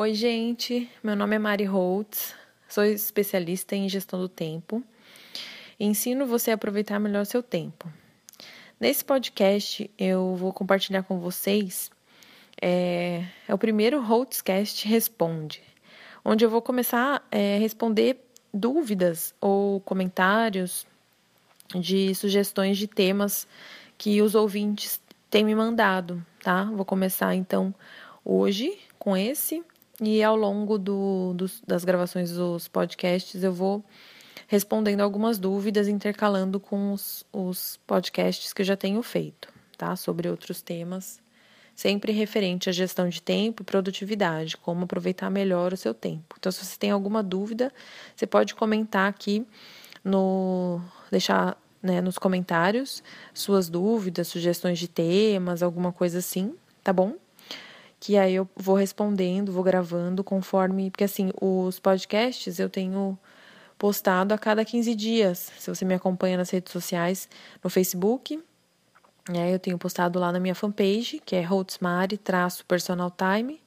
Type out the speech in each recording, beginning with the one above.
Oi, gente. Meu nome é Mari Holtz, sou especialista em gestão do tempo. Ensino você a aproveitar melhor seu tempo. Nesse podcast, eu vou compartilhar com vocês. É, é o primeiro Holtzcast Responde, onde eu vou começar a é, responder dúvidas ou comentários de sugestões de temas que os ouvintes têm me mandado, tá? Vou começar então hoje com esse e ao longo do, dos, das gravações dos podcasts eu vou respondendo algumas dúvidas, intercalando com os, os podcasts que eu já tenho feito, tá? Sobre outros temas, sempre referente à gestão de tempo e produtividade, como aproveitar melhor o seu tempo. Então, se você tem alguma dúvida, você pode comentar aqui no. deixar né, nos comentários suas dúvidas, sugestões de temas, alguma coisa assim, tá bom? Que aí eu vou respondendo, vou gravando conforme. Porque assim, os podcasts eu tenho postado a cada 15 dias. Se você me acompanha nas redes sociais, no Facebook, né, eu tenho postado lá na minha fanpage, que é Holtzmari-personal time.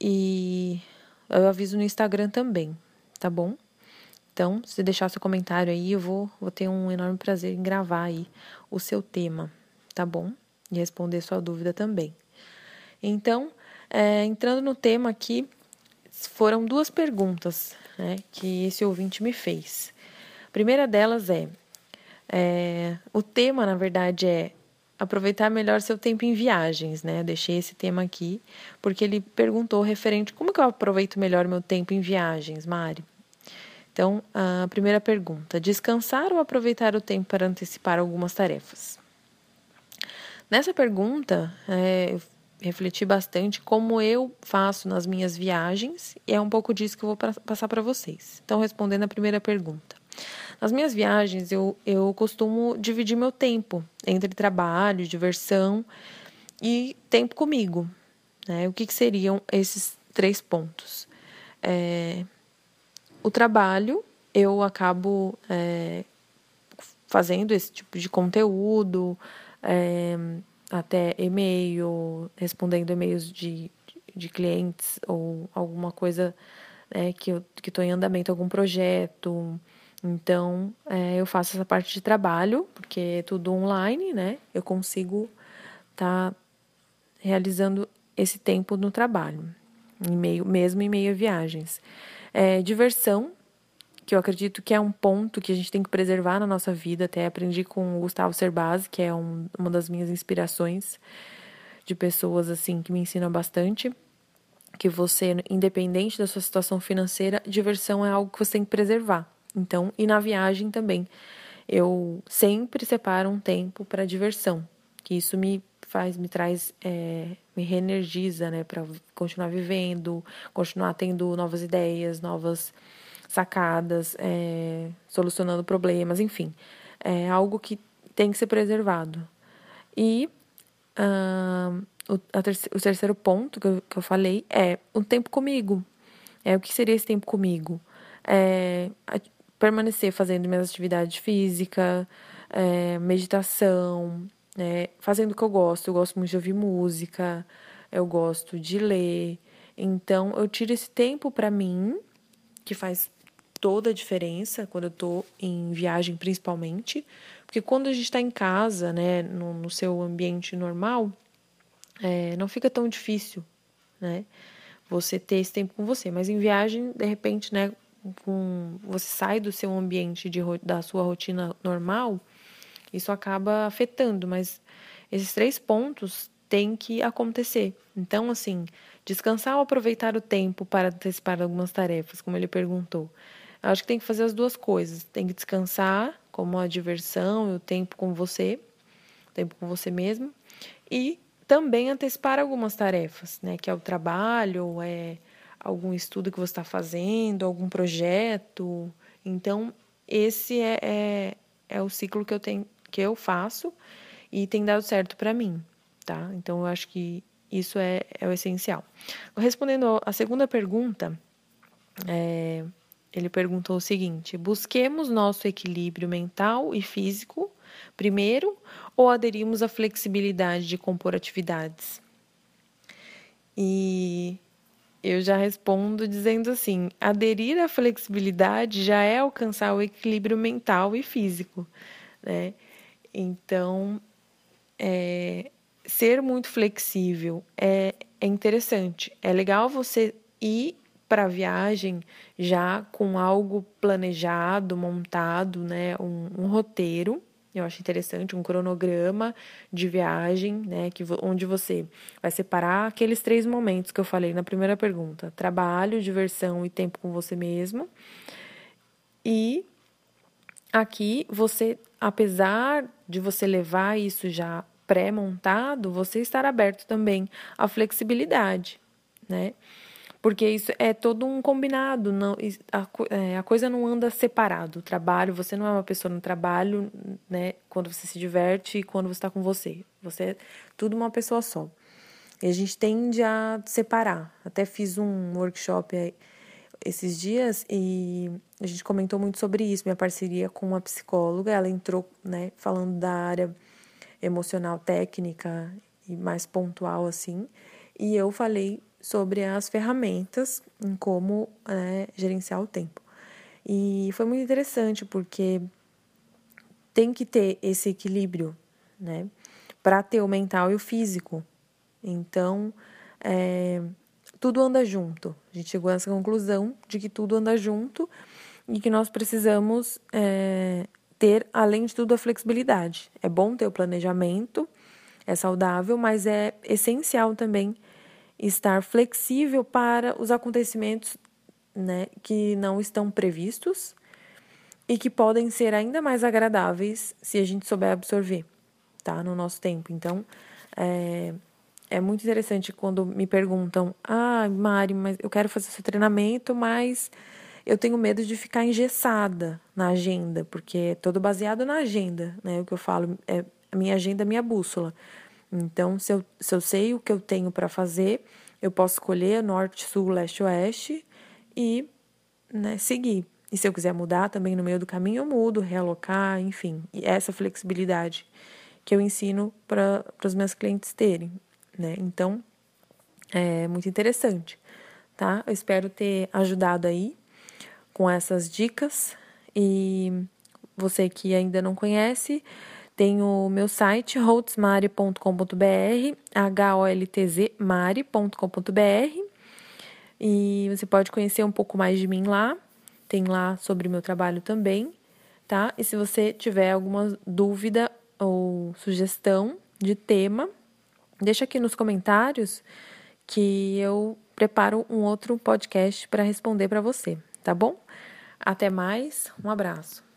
E eu aviso no Instagram também, tá bom? Então, se deixar seu comentário aí, eu vou, vou ter um enorme prazer em gravar aí o seu tema, tá bom? E responder sua dúvida também. Então, é, entrando no tema aqui, foram duas perguntas né, que esse ouvinte me fez. A primeira delas é, é o tema, na verdade, é aproveitar melhor seu tempo em viagens, né? Eu deixei esse tema aqui porque ele perguntou referente como que eu aproveito melhor meu tempo em viagens, Mari. Então, a primeira pergunta: descansar ou aproveitar o tempo para antecipar algumas tarefas? Nessa pergunta, é, refleti bastante como eu faço nas minhas viagens e é um pouco disso que eu vou passar para vocês. Então, respondendo a primeira pergunta. Nas minhas viagens, eu, eu costumo dividir meu tempo entre trabalho, diversão e tempo comigo. Né? O que, que seriam esses três pontos? É, o trabalho, eu acabo é, fazendo esse tipo de conteúdo. É, até e-mail, respondendo e-mails de, de clientes ou alguma coisa né, que eu que estou em andamento, algum projeto. Então, é, eu faço essa parte de trabalho, porque é tudo online, né? Eu consigo estar tá realizando esse tempo no trabalho, em meio, mesmo em meio a viagens. É, diversão, que eu acredito que é um ponto que a gente tem que preservar na nossa vida. Até aprendi com o Gustavo Cerbasi, que é um, uma das minhas inspirações de pessoas assim que me ensinam bastante. Que você, independente da sua situação financeira, diversão é algo que você tem que preservar. Então, e na viagem também. Eu sempre separo um tempo para diversão, que isso me faz, me traz, é, me reenergiza, né, para continuar vivendo, continuar tendo novas ideias, novas sacadas, é, solucionando problemas, enfim. É algo que tem que ser preservado. E uh, o, o, terceiro ponto que eu, que eu falei é o tempo comigo. É, o que seria esse tempo comigo? É, permanecer fazendo minhas atividades físicas, é, meditação, é, fazendo o que eu gosto. Eu gosto muito de ouvir música, eu gosto de ler. Então, eu tiro esse tempo para mim, que faz toda a diferença quando eu estou em viagem, principalmente, porque quando a gente está em casa, né, no, no seu ambiente normal, é, não fica tão difícil, né, você ter esse tempo com você. Mas em viagem, de repente, né, com, você sai do seu ambiente de, da sua rotina normal, isso acaba afetando. Mas esses três pontos têm que acontecer. Então, assim, descansar ou aproveitar o tempo para antecipar algumas tarefas, como ele perguntou. Acho que tem que fazer as duas coisas. Tem que descansar, como a diversão e o tempo com você, tempo com você mesmo, e também antecipar algumas tarefas, né? Que é o trabalho, é algum estudo que você está fazendo, algum projeto. Então, esse é, é, é o ciclo que eu tenho, que eu faço e tem dado certo para mim, tá? Então, eu acho que isso é, é o essencial. Respondendo a segunda pergunta, é, ele perguntou o seguinte: busquemos nosso equilíbrio mental e físico primeiro ou aderimos à flexibilidade de compor atividades? E eu já respondo dizendo assim: aderir à flexibilidade já é alcançar o equilíbrio mental e físico, né? Então, é, ser muito flexível é, é interessante. É legal você ir para a viagem já com algo planejado, montado, né? Um, um, roteiro. Eu acho interessante, um cronograma de viagem, né? Que, onde você vai separar aqueles três momentos que eu falei na primeira pergunta: trabalho, diversão e tempo com você mesmo. E aqui você, apesar de você levar isso já pré-montado, você estar aberto também à flexibilidade, né? Porque isso é todo um combinado, não, a, é, a coisa não anda separado. O trabalho, você não é uma pessoa no trabalho, né? Quando você se diverte e quando você está com você. Você é tudo uma pessoa só. E a gente tende a separar. Até fiz um workshop esses dias e a gente comentou muito sobre isso, minha parceria com uma psicóloga, ela entrou, né, falando da área emocional técnica e mais pontual assim. E eu falei sobre as ferramentas em como é, gerenciar o tempo. E foi muito interessante porque tem que ter esse equilíbrio, né? Para ter o mental e o físico. Então, é, tudo anda junto. A gente chegou a essa conclusão de que tudo anda junto e que nós precisamos é, ter, além de tudo, a flexibilidade. É bom ter o planejamento, é saudável, mas é essencial também estar flexível para os acontecimentos né, que não estão previstos e que podem ser ainda mais agradáveis se a gente souber absorver, tá? No nosso tempo. Então, é, é muito interessante quando me perguntam: Ah, Mari, mas eu quero fazer esse treinamento, mas eu tenho medo de ficar engessada na agenda, porque é todo baseado na agenda, né? O que eu falo é a minha agenda, minha bússola. Então, se eu, se eu sei o que eu tenho para fazer, eu posso escolher norte, sul, leste, oeste e né, seguir. E se eu quiser mudar também no meio do caminho, eu mudo, realocar, enfim. E essa flexibilidade que eu ensino para os meus clientes terem, né? Então, é muito interessante, tá? Eu espero ter ajudado aí com essas dicas. E você que ainda não conhece, tem o meu site holtzmari.com.br, h-o-l-t-z-mari.com.br. E você pode conhecer um pouco mais de mim lá. Tem lá sobre o meu trabalho também, tá? E se você tiver alguma dúvida ou sugestão de tema, deixa aqui nos comentários que eu preparo um outro podcast para responder para você, tá bom? Até mais, um abraço.